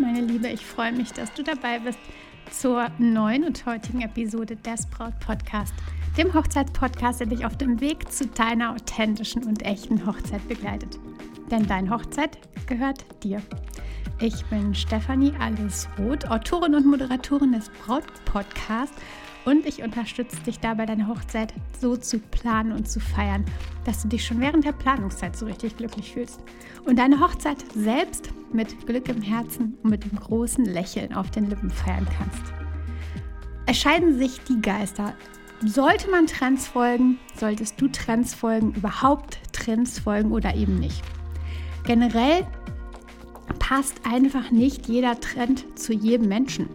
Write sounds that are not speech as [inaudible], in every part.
Meine Liebe, ich freue mich, dass du dabei bist zur neuen und heutigen Episode des Braut Podcast, dem Hochzeitspodcast, der dich auf dem Weg zu deiner authentischen und echten Hochzeit begleitet. Denn deine Hochzeit gehört dir. Ich bin Stefanie Alles Roth, Autorin und Moderatorin des Braut Podcasts und ich unterstütze dich dabei, deine Hochzeit so zu planen und zu feiern, dass du dich schon während der Planungszeit so richtig glücklich fühlst. Und deine Hochzeit selbst mit Glück im Herzen und mit dem großen Lächeln auf den Lippen feiern kannst. Es scheiden sich die Geister. Sollte man Trends folgen? Solltest du Trends folgen? Überhaupt Trends folgen oder eben nicht? Generell passt einfach nicht jeder Trend zu jedem Menschen.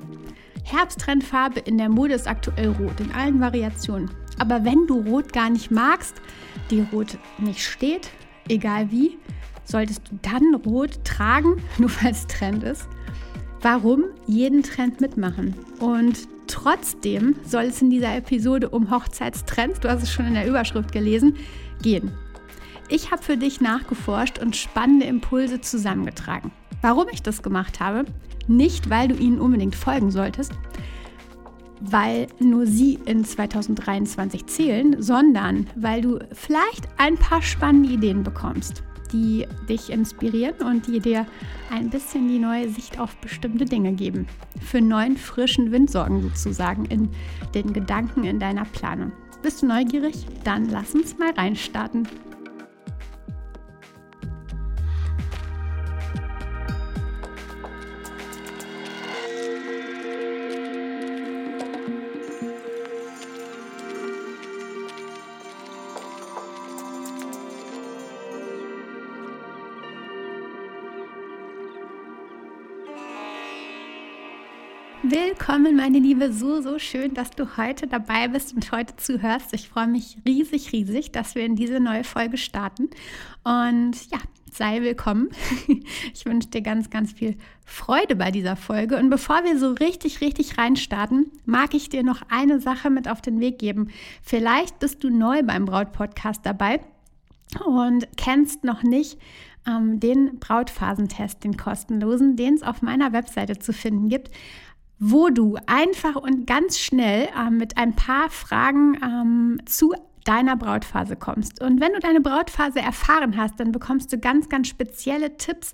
Herbsttrendfarbe in der Mode ist aktuell rot, in allen Variationen. Aber wenn du Rot gar nicht magst, dir Rot nicht steht, egal wie, solltest du dann Rot tragen, [laughs] nur weil es Trend ist. Warum jeden Trend mitmachen? Und trotzdem soll es in dieser Episode um Hochzeitstrends, du hast es schon in der Überschrift gelesen, gehen. Ich habe für dich nachgeforscht und spannende Impulse zusammengetragen. Warum ich das gemacht habe, nicht, weil du ihnen unbedingt folgen solltest, weil nur sie in 2023 zählen, sondern weil du vielleicht ein paar spannende Ideen bekommst, die dich inspirieren und die dir ein bisschen die neue Sicht auf bestimmte Dinge geben. Für neuen, frischen Wind sorgen sozusagen in den Gedanken in deiner Planung. Bist du neugierig? Dann lass uns mal reinstarten. Meine Liebe. So, so schön, dass du heute dabei bist und heute zuhörst. Ich freue mich riesig, riesig, dass wir in diese neue Folge starten. Und ja, sei willkommen. [laughs] Ich wünsche dir ganz, ganz viel Freude bei dieser Folge. Und bevor wir so richtig, richtig reinstarten, mag ich dir noch eine Sache mit auf den Weg geben. Vielleicht bist du neu beim Braut-Podcast dabei und kennst noch nicht ähm, den Brautphasentest, den kostenlosen, den es auf meiner Webseite zu finden gibt wo du einfach und ganz schnell äh, mit ein paar Fragen ähm, zu deiner Brautphase kommst. Und wenn du deine Brautphase erfahren hast, dann bekommst du ganz, ganz spezielle Tipps,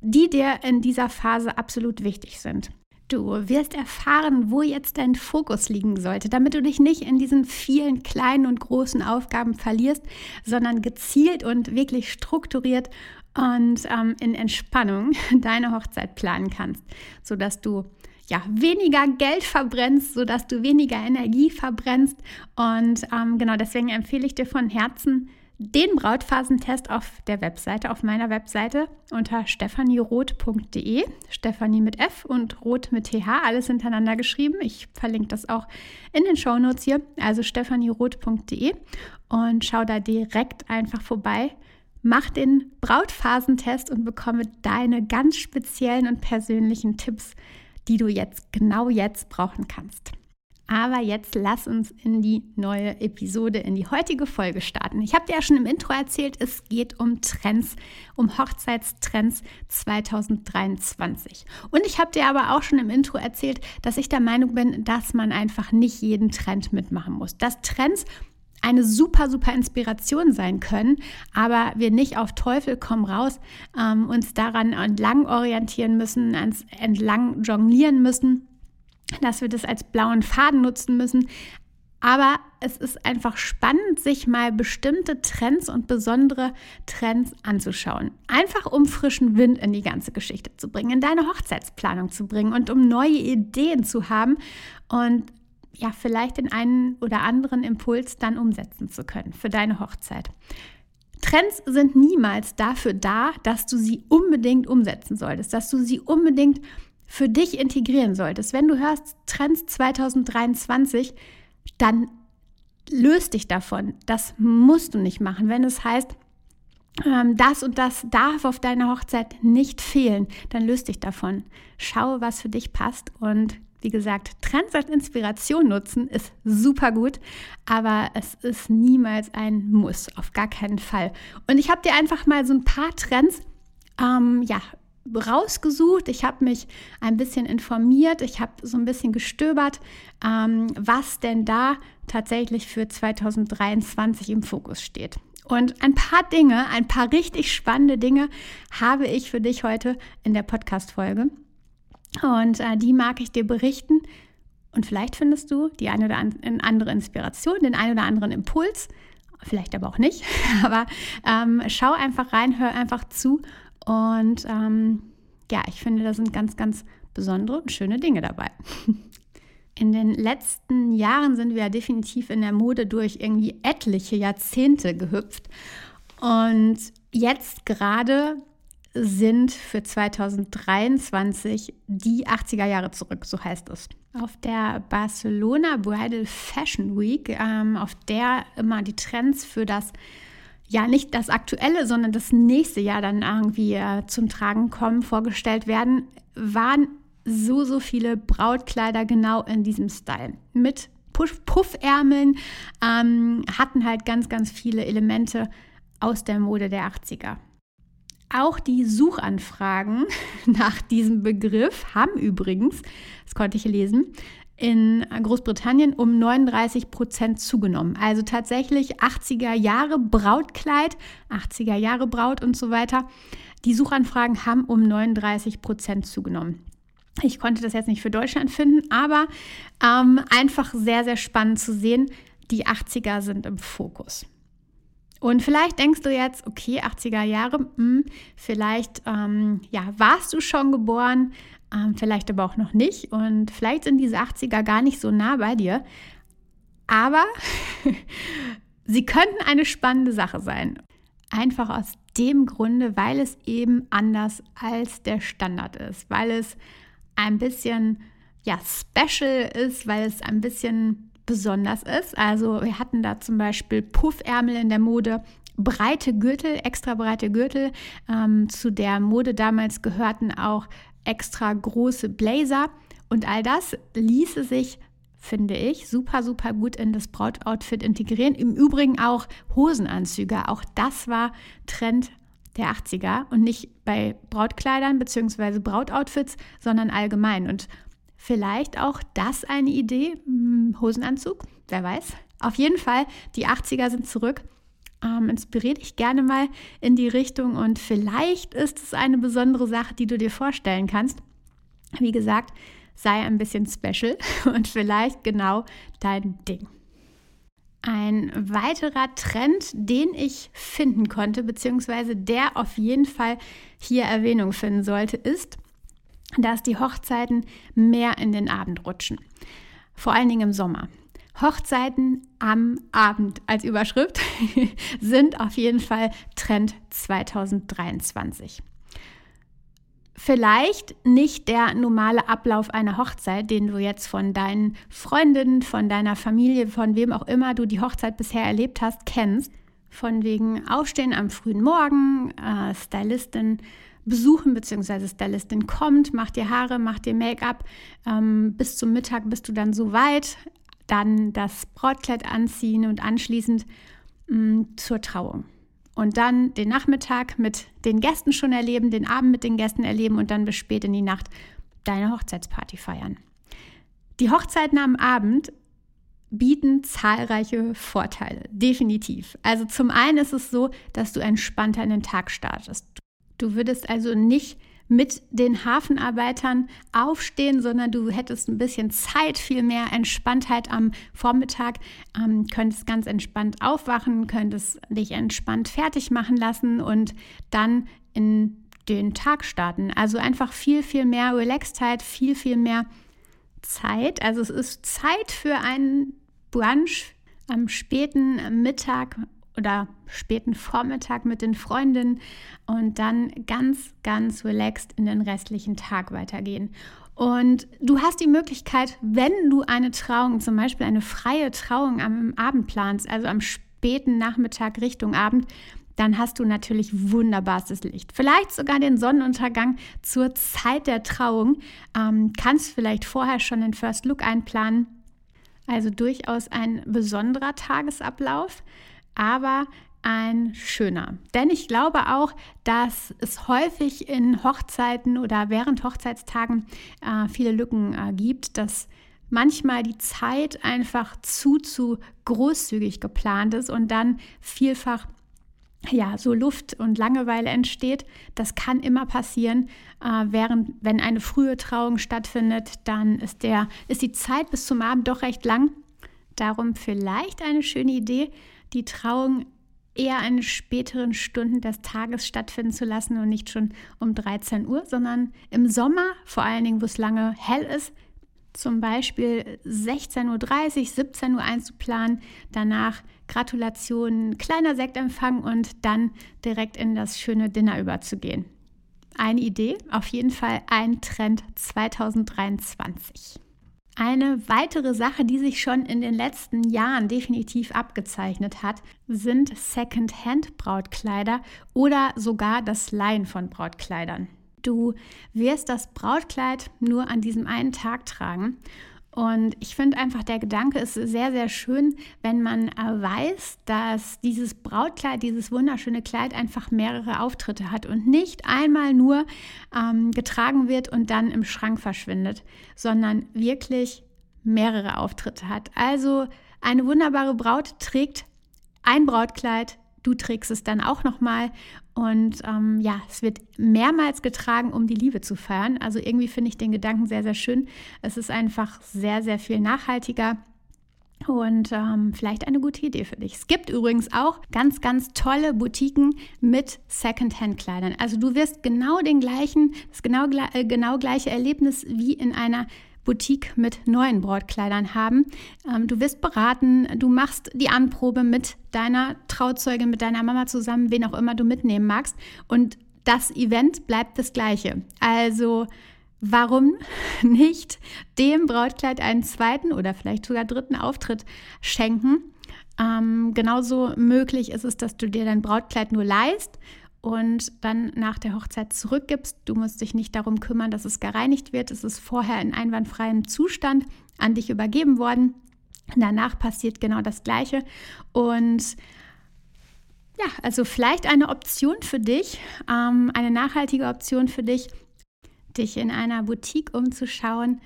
die dir in dieser Phase absolut wichtig sind. Du wirst erfahren, wo jetzt dein Fokus liegen sollte, damit du dich nicht in diesen vielen kleinen und großen Aufgaben verlierst, sondern gezielt und wirklich strukturiert und ähm, in Entspannung [laughs] deine Hochzeit planen kannst, sodass du ja, weniger Geld verbrennst, sodass du weniger Energie verbrennst. Und ähm, genau deswegen empfehle ich dir von Herzen den Brautphasentest auf der Webseite, auf meiner Webseite unter stephanieroth.de. Stefanie mit F und Roth mit TH, alles hintereinander geschrieben. Ich verlinke das auch in den Shownotes hier, also stephanieroth.de und schau da direkt einfach vorbei. Mach den Brautphasentest und bekomme deine ganz speziellen und persönlichen Tipps die du jetzt genau jetzt brauchen kannst. Aber jetzt lass uns in die neue Episode, in die heutige Folge starten. Ich habe dir ja schon im Intro erzählt, es geht um Trends, um Hochzeitstrends 2023. Und ich habe dir aber auch schon im Intro erzählt, dass ich der Meinung bin, dass man einfach nicht jeden Trend mitmachen muss. Dass Trends eine super, super Inspiration sein können, aber wir nicht auf Teufel komm raus ähm, uns daran entlang orientieren müssen, ans entlang jonglieren müssen, dass wir das als blauen Faden nutzen müssen. Aber es ist einfach spannend, sich mal bestimmte Trends und besondere Trends anzuschauen. Einfach um frischen Wind in die ganze Geschichte zu bringen, in deine Hochzeitsplanung zu bringen und um neue Ideen zu haben und ja, vielleicht den einen oder anderen Impuls dann umsetzen zu können für deine Hochzeit. Trends sind niemals dafür da, dass du sie unbedingt umsetzen solltest, dass du sie unbedingt für dich integrieren solltest. Wenn du hörst Trends 2023, dann löst dich davon. Das musst du nicht machen. Wenn es heißt, ähm, das und das darf auf deiner Hochzeit nicht fehlen, dann löst dich davon. Schau, was für dich passt und wie gesagt, Trends als Inspiration nutzen ist super gut, aber es ist niemals ein Muss, auf gar keinen Fall. Und ich habe dir einfach mal so ein paar Trends ähm, ja, rausgesucht, ich habe mich ein bisschen informiert, ich habe so ein bisschen gestöbert, ähm, was denn da tatsächlich für 2023 im Fokus steht. Und ein paar Dinge, ein paar richtig spannende Dinge habe ich für dich heute in der Podcast-Folge. Und äh, die mag ich dir berichten. Und vielleicht findest du die eine oder andere Inspiration, den einen oder anderen Impuls. Vielleicht aber auch nicht. [laughs] Aber ähm, schau einfach rein, hör einfach zu. Und ähm, ja, ich finde, da sind ganz, ganz besondere und schöne Dinge dabei. [laughs] In den letzten Jahren sind wir ja definitiv in der Mode durch irgendwie etliche Jahrzehnte gehüpft. Und jetzt gerade sind für 2023 die 80er Jahre zurück, so heißt es. Auf der Barcelona Bridal Fashion Week, ähm, auf der immer die Trends für das, ja nicht das aktuelle, sondern das nächste Jahr dann irgendwie äh, zum Tragen kommen, vorgestellt werden, waren so, so viele Brautkleider genau in diesem Style. Mit Puffärmeln ähm, hatten halt ganz, ganz viele Elemente aus der Mode der 80er. Auch die Suchanfragen [laughs] nach diesem Begriff haben übrigens, das konnte ich lesen, in Großbritannien um 39 Prozent zugenommen. Also tatsächlich 80er Jahre Brautkleid, 80er Jahre Braut und so weiter. Die Suchanfragen haben um 39 Prozent zugenommen. Ich konnte das jetzt nicht für Deutschland finden, aber ähm, einfach sehr, sehr spannend zu sehen. Die 80er sind im Fokus. Und vielleicht denkst du jetzt, okay, 80er Jahre, mh, hm, vielleicht ähm, ja, warst du schon geboren, ähm, vielleicht aber auch noch nicht. Und vielleicht sind diese 80er gar nicht so nah bei dir. Aber [laughs] sie könnten eine spannende Sache sein. Einfach aus dem Grunde, weil es eben anders als der Standard ist, weil es ein bisschen ja, special ist, weil es ein bisschen besonders ist. Also wir hatten da zum Beispiel Puffärmel in der Mode, breite Gürtel, extra breite Gürtel. Ähm, zu der Mode damals gehörten auch extra große Blazer und all das ließe sich finde ich, super, super gut in das Brautoutfit integrieren. Im Übrigen auch Hosenanzüge. Auch das war Trend der 80er und nicht bei Brautkleidern bzw. Brautoutfits, sondern allgemein. Und vielleicht auch das eine Idee, hm, Hosenanzug, wer weiß. Auf jeden Fall, die 80er sind zurück. Ähm, inspiriere dich gerne mal in die Richtung und vielleicht ist es eine besondere Sache, die du dir vorstellen kannst. Wie gesagt, sei ein bisschen special [laughs] und vielleicht genau dein Ding. Ein weiterer Trend, den ich finden konnte, beziehungsweise der auf jeden Fall hier Erwähnung finden sollte, ist, dass die Hochzeiten mehr in den Abend rutschen. Vor allen Dingen im Sommer. Hochzeiten am Abend als Überschrift [laughs] sind auf jeden Fall Trend 2023 vielleicht nicht der normale Ablauf einer Hochzeit, den du jetzt von deinen Freundinnen, von deiner Familie, von wem auch immer du die Hochzeit bisher erlebt hast, kennst. Von wegen Aufstehen am frühen Morgen, äh, Stylistin besuchen, beziehungsweise Stylistin kommt, macht dir Haare, macht dir Make-up. Ähm, bis zum Mittag bist du dann so weit, dann das Brautkleid anziehen und anschließend mh, mm, zur Trauung und dann den Nachmittag mit den Gästen schon erleben, den Abend mit den Gästen erleben und dann bis spät in die Nacht deine Hochzeitsparty feiern. Die Hochzeiten am Abend bieten zahlreiche Vorteile, definitiv. Also zum einen ist es so, dass du entspannter in den Tag startest. Du würdest also nicht mit den Hafenarbeitern aufstehen, sondern du hättest ein bisschen Zeit, viel mehr Entspanntheit am Vormittag, ähm, könntest ganz entspannt aufwachen, könntest dich entspannt fertig machen lassen und dann in den Tag starten. Also einfach viel, viel mehr Relaxedheit, viel, viel mehr Zeit. Also es ist Zeit für einen Brunch am späten Mittag oder späten Vormittag mit den Freundinnen und dann ganz, ganz relaxed in den restlichen Tag weitergehen. Und du hast die Möglichkeit, wenn du eine Trauung, zum Beispiel eine freie Trauung am Abend planst, also am späten Nachmittag Richtung Abend, dann hast du natürlich wunderbarstes Licht. Vielleicht sogar den Sonnenuntergang zur Zeit der Trauung. Ähm, kannst vielleicht vorher schon den First Look einplanen. Also durchaus ein besonderer Tagesablauf. Aber ein schöner. Denn ich glaube auch, dass es häufig in Hochzeiten oder während Hochzeitstagen äh, viele Lücken äh, gibt, dass manchmal die Zeit einfach zu, zu großzügig geplant ist und dann vielfach ja, so Luft und Langeweile entsteht. Das kann immer passieren. Äh, während, wenn eine frühe Trauung stattfindet, dann ist, der, ist die Zeit bis zum Abend doch recht lang. Darum vielleicht eine schöne Idee, die Trauung eher in späteren Stunden des Tages stattfinden zu lassen und nicht schon um 13 Uhr, sondern im Sommer, vor allen Dingen, wo es lange hell ist, zum Beispiel 16.30 Uhr, 17 Uhr einzuplanen, danach Gratulationen, kleiner Sektempfang und dann direkt in das schöne Dinner überzugehen. Eine Idee, auf jeden Fall ein Trend 2023. Eine weitere Sache, die sich schon in den letzten Jahren definitiv abgezeichnet hat, sind Second-Hand-Brautkleider oder sogar das Leihen von Brautkleidern. Du wirst das Brautkleid nur an diesem einen Tag tragen. Und ich finde einfach, der Gedanke ist sehr, sehr schön, wenn man weiß, dass dieses Brautkleid, dieses wunderschöne Kleid einfach mehrere Auftritte hat und nicht einmal nur ähm, getragen wird und dann im Schrank verschwindet, sondern wirklich mehrere Auftritte hat. Also eine wunderbare Braut trägt ein Brautkleid du trägst es dann auch nochmal. Und ähm, ja, es wird mehrmals getragen, um die Liebe zu feiern. Also irgendwie finde ich den Gedanken sehr, sehr schön. Es ist einfach sehr, sehr viel nachhaltiger. Und ähm, vielleicht eine gute Idee für dich. Es gibt übrigens auch ganz, ganz tolle Boutiquen mit Secondhand-Kleidern. Also du wirst genau den gleichen, das genau, äh, genau gleiche Erlebnis wie in einer Boutique mit neuen Brautkleidern haben. Ähm, du wirst beraten, du machst die Anprobe mit deiner Trauzeugin, mit deiner Mama zusammen, wen auch immer du mitnehmen magst. Und das Event bleibt das gleiche. Also warum [laughs] nicht dem Brautkleid einen zweiten oder vielleicht sogar dritten Auftritt schenken? Ähm, genauso möglich ist es, dass du dir dein Brautkleid nur leist und dann nach der Hochzeit zurückgibst. Du musst dich nicht darum kümmern, dass es gereinigt wird. Es ist vorher in einwandfreiem Zustand an dich übergeben worden. Danach passiert genau das Gleiche. Und ja, also vielleicht eine Option für dich, ähm, eine nachhaltige Option für dich, dich in einer Boutique umzuschauen,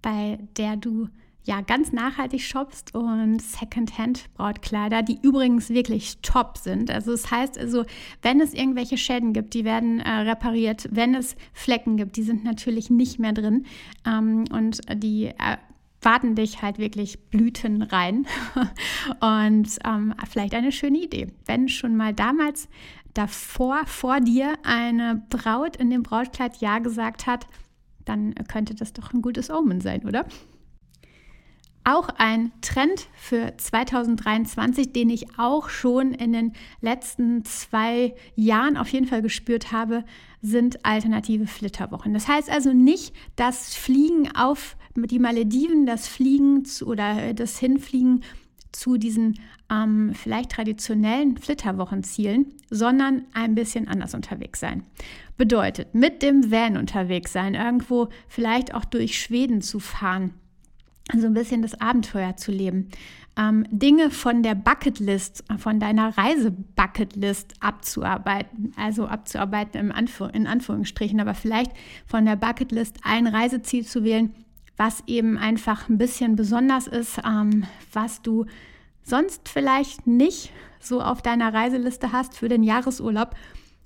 bei der du ja ganz nachhaltig shoppst und Secondhand-Brautkleider, die übrigens wirklich top sind. Also das heißt also, wenn es irgendwelche Schäden gibt, die werden äh, repariert. Wenn es Flecken gibt, die sind natürlich nicht mehr drin ähm, und die äh, warten dich halt wirklich Blüten rein. [laughs] und ähm, vielleicht eine schöne Idee. Wenn schon mal damals davor, vor dir, eine Braut in dem Brautkleid Ja gesagt hat, dann könnte das doch ein gutes Omen sein, oder? Auch ein Trend für 2023, den ich auch schon in den letzten zwei Jahren auf jeden Fall gespürt habe, sind alternative Flitterwochen. Das heißt also nicht das Fliegen auf die Malediven, das Fliegen zu, oder das Hinfliegen zu diesen ähm, vielleicht traditionellen Flitterwochenzielen, sondern ein bisschen anders unterwegs sein. Bedeutet, mit dem Van unterwegs sein, irgendwo vielleicht auch durch Schweden zu fahren so ein bisschen das Abenteuer zu leben. Ähm, Dinge von der Bucketlist, von deiner Reise-Bucketlist abzuarbeiten, also abzuarbeiten im Anführ in Anführungsstrichen, aber vielleicht von der Bucketlist ein Reiseziel zu wählen, was eben einfach ein bisschen besonders ist, ähm, was du sonst vielleicht nicht so auf deiner Reiseliste hast für den Jahresurlaub,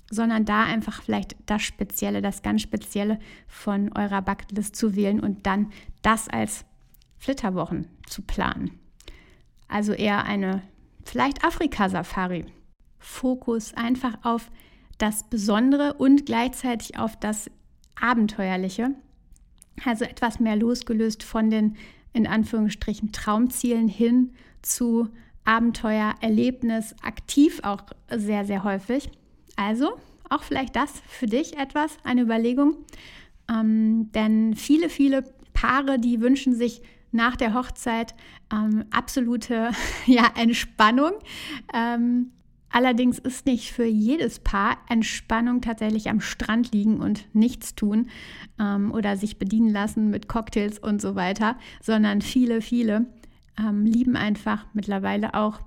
sondern da einfach vielleicht das Spezielle, das ganz Spezielle von eurer Bucketlist zu wählen und dann das als Flitterwochen zu planen. Also eher eine vielleicht Afrika-Safari. Fokus einfach auf das Besondere und gleichzeitig auf das Abenteuerliche. Also etwas mehr losgelöst von den in Anführungsstrichen Traumzielen hin zu Abenteuer, Erlebnis, aktiv auch sehr, sehr häufig. Also auch vielleicht das für dich etwas, eine Überlegung. Ähm, denn viele, viele Paare, die wünschen sich nach der Hochzeit ähm, absolute [laughs] ja, Entspannung. Ähm, allerdings ist nicht für jedes Paar Entspannung tatsächlich am Strand liegen und nichts tun ähm, oder sich bedienen lassen mit Cocktails und so weiter, sondern viele, viele ähm, lieben einfach mittlerweile auch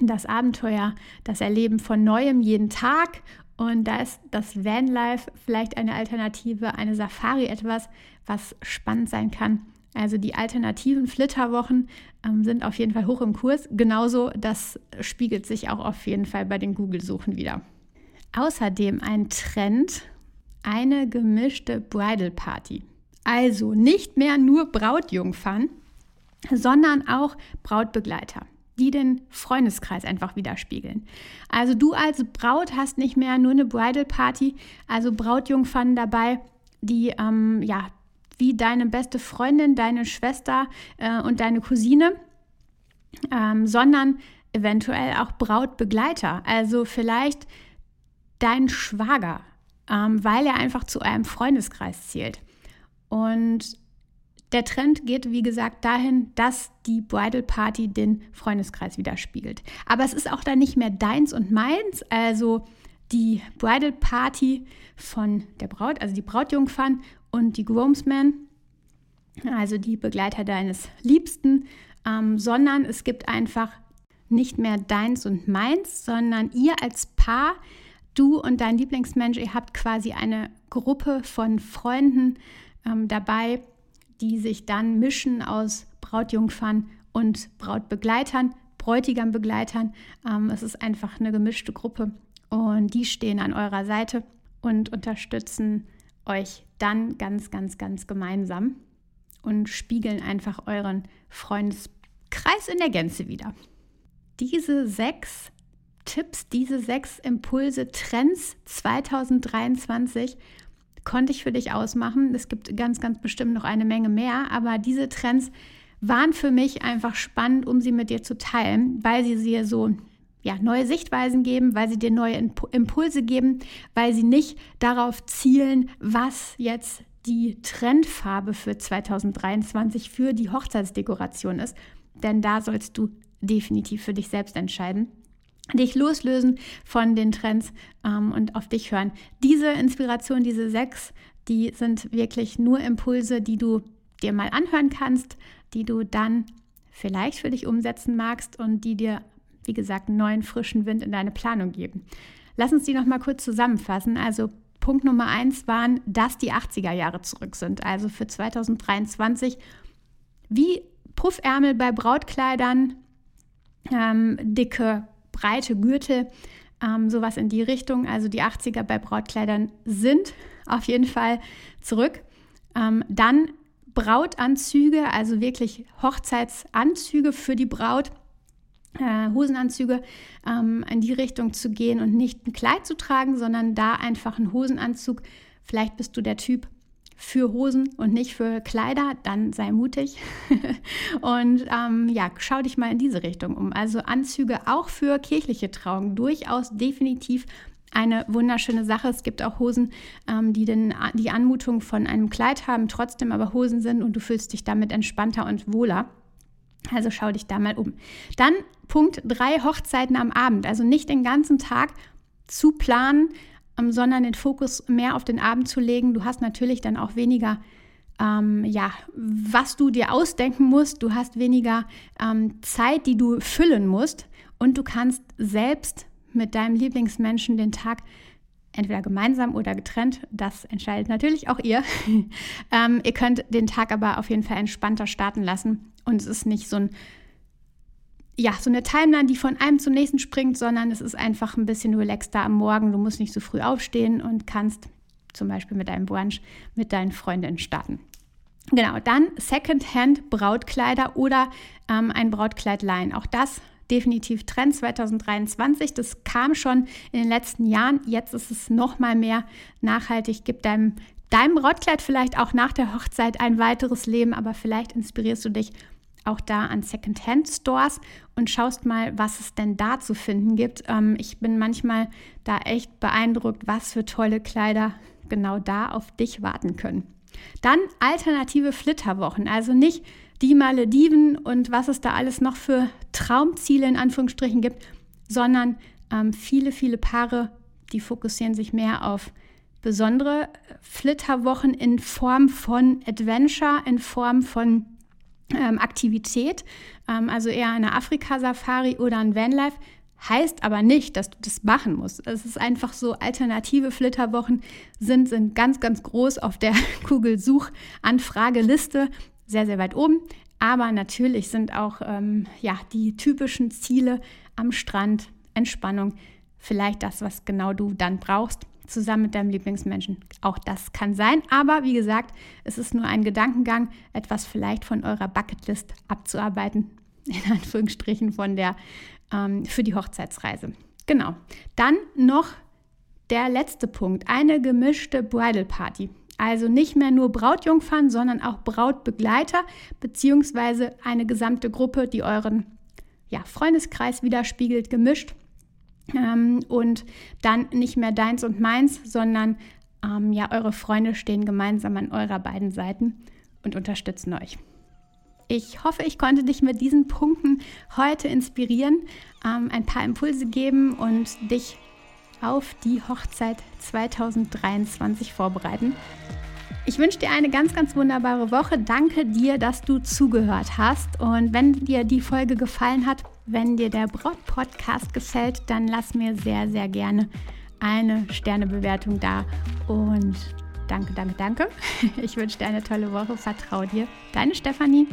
das Abenteuer, das Erleben von Neuem jeden Tag. Und da ist das Vanlife vielleicht eine Alternative, eine Safari etwas, was spannend sein kann. Also die alternativen Flitterwochen ähm, sind auf jeden Fall hoch im Kurs. Genauso, das spiegelt sich auch auf jeden Fall bei den Google-Suchen wieder. Außerdem ein Trend, eine gemischte Bridal Party. Also nicht mehr nur Brautjungfern, sondern auch Brautbegleiter die den Freundeskreis einfach widerspiegeln. Also du als Braut hast nicht mehr nur eine Bridal Party, also Brautjungfern dabei, die ähm, ja wie deine beste Freundin, deine Schwester äh, und deine Cousine, ähm, sondern eventuell auch Brautbegleiter. Also vielleicht dein Schwager, ähm, weil er einfach zu einem Freundeskreis zählt. Und der Trend geht, wie gesagt, dahin, dass die Bridal Party den Freundeskreis widerspiegelt. Aber es ist auch dann nicht mehr deins und meins. Also die Bridal Party von der Braut, also die Brautjungfern und die Groomsmen, also die Begleiter deines Liebsten, ähm, sondern es gibt einfach nicht mehr deins und meins, sondern ihr als Paar, du und dein Lieblingsmensch, ihr habt quasi eine Gruppe von Freunden ähm, dabei, die sich dann mischen aus Brautjungfern und Brautbegleitern, Bräutigammbegleitern. Ähm, es ist einfach eine gemischte Gruppe und die stehen an eurer Seite und unterstützen euch dann ganz, ganz, ganz gemeinsam und spiegeln einfach euren Freundeskreis in der Gänze wieder. Diese sechs Tipps, diese sechs Impulse, Trends 2023 konnte ich für dich ausmachen. Es gibt ganz, ganz bestimmt noch eine Menge mehr, aber diese Trends waren für mich einfach spannend, um sie mit dir zu teilen, weil sie dir so ja, neue Sichtweisen geben, weil sie dir neue Impulse geben, weil sie nicht darauf zielen, was jetzt die Trendfarbe für 2023 für die Hochzeitsdekoration ist. Denn da sollst du definitiv für dich selbst entscheiden dich loslösen von den Trends ähm, und auf dich hören. Diese Inspiration, diese sechs, die sind wirklich nur Impulse, die du dir mal anhören kannst, die du dann vielleicht für dich umsetzen magst und die dir, wie gesagt, neuen frischen Wind in deine Planung geben. Lass uns die noch mal kurz zusammenfassen. Also Punkt Nummer eins waren, dass die 80er Jahre zurück sind. Also für 2023 wie Puffärmel bei Brautkleidern, ähm, dicke breite Gürtel, ähm, sowas in die Richtung. Also die 80er bei Brautkleidern sind auf jeden Fall zurück. Ähm, dann Brautanzüge, also wirklich Hochzeitsanzüge für die Braut. Äh, Hosenanzüge ähm, in die Richtung zu gehen und nicht ein Kleid zu tragen, sondern da einfach einen Hosenanzug. Vielleicht bist du der Typ, für Hosen und nicht für Kleider, dann sei mutig. [laughs] und ähm, ja, schau dich mal in diese Richtung um. Also Anzüge auch für kirchliche Trauungen durchaus definitiv eine wunderschöne Sache. Es gibt auch Hosen, ähm, die den, die Anmutung von einem Kleid haben, trotzdem aber Hosen sind und du fühlst dich damit entspannter und wohler. Also schau dich da mal um. Dann Punkt 3, Hochzeiten am Abend. Also nicht den ganzen Tag zu planen, ähm, sondern den Fokus mehr auf den Abend zu legen. Du hast natürlich dann auch weniger, ähm, ja, was du dir ausdenken musst. Du hast weniger ähm, Zeit, die du füllen musst. Und du kannst selbst mit deinem Lieblingsmenschen den Tag entweder gemeinsam oder getrennt, das entscheidet natürlich auch ihr. [laughs] ähm, ihr könnt den Tag aber auf jeden Fall entspannter starten lassen und es ist nicht so ein ja, so eine Timeline, die von einem zum nächsten springt, sondern es ist einfach ein bisschen relaxter am Morgen. Du musst nicht so früh aufstehen und kannst zum Beispiel mit deinem Brunch mit deinen Freundinnen starten. Genau, dann Secondhand Brautkleider oder ähm, ein Brautkleidlein. Auch das definitiv Trend 2023. Das kam schon in den letzten Jahren. Jetzt ist es noch mal mehr nachhaltig. Gib deinem, deinem Brautkleid vielleicht auch nach der Hochzeit ein weiteres Leben, aber vielleicht inspirierst du dich auch da an Secondhand-Stores und schaust mal, was es denn da zu finden gibt. Ähm, ich bin manchmal da echt beeindruckt, was für tolle Kleider genau da auf dich warten können. Dann alternative Flitterwochen, also nicht die Malediven und was es da alles noch für Traumziele in Anführungsstrichen gibt, sondern ähm, viele, viele Paare, die fokussieren sich mehr auf besondere Flitterwochen in Form von Adventure, in Form von ähm, Aktivität, ähm, also eher eine Afrika-Safari oder ein Vanlife, heißt aber nicht, dass du das machen musst. Es ist einfach so, alternative Flitterwochen sind, sind ganz, ganz groß auf der [laughs] Google-Suchanfrageliste, sehr, sehr weit oben. Aber natürlich sind auch ähm, ja, die typischen Ziele am Strand, Entspannung, vielleicht das, was genau du dann brauchst, zusammen mit deinem Lieblingsmenschen. Auch das kann sein. Aber wie gesagt, es ist nur ein Gedankengang, etwas vielleicht von eurer Bucketlist abzuarbeiten, [laughs] in Anführungsstrichen von der ähm, für die Hochzeitsreise. Genau. Dann noch der letzte Punkt, eine gemischte Bridal Party. Also nicht mehr nur Brautjungfern, sondern auch Brautbegleiter beziehungsweise eine gesamte Gruppe, die euren ja, Freundeskreis widerspiegelt, gemischt. Ähm, und dann nicht mehr deins und meins, sondern ähm, ja, eure Freunde stehen gemeinsam an eurer beiden Seiten und unterstützen euch. Ich hoffe, ich konnte dich mit diesen Punkten heute inspirieren, ähm, ein paar Impulse geben und dich auf die Hochzeit 2023 vorbereiten. Ich wünsche dir eine ganz, ganz wunderbare Woche. Danke dir, dass du zugehört hast. Und wenn dir die Folge gefallen hat, wenn dir der Braut-Podcast gefällt, dann lass mir sehr, sehr gerne eine Sternebewertung da. Und danke, danke, danke. [laughs] Ich wünsche dir eine tolle Woche. Vertrau dir. Deine Stefanie.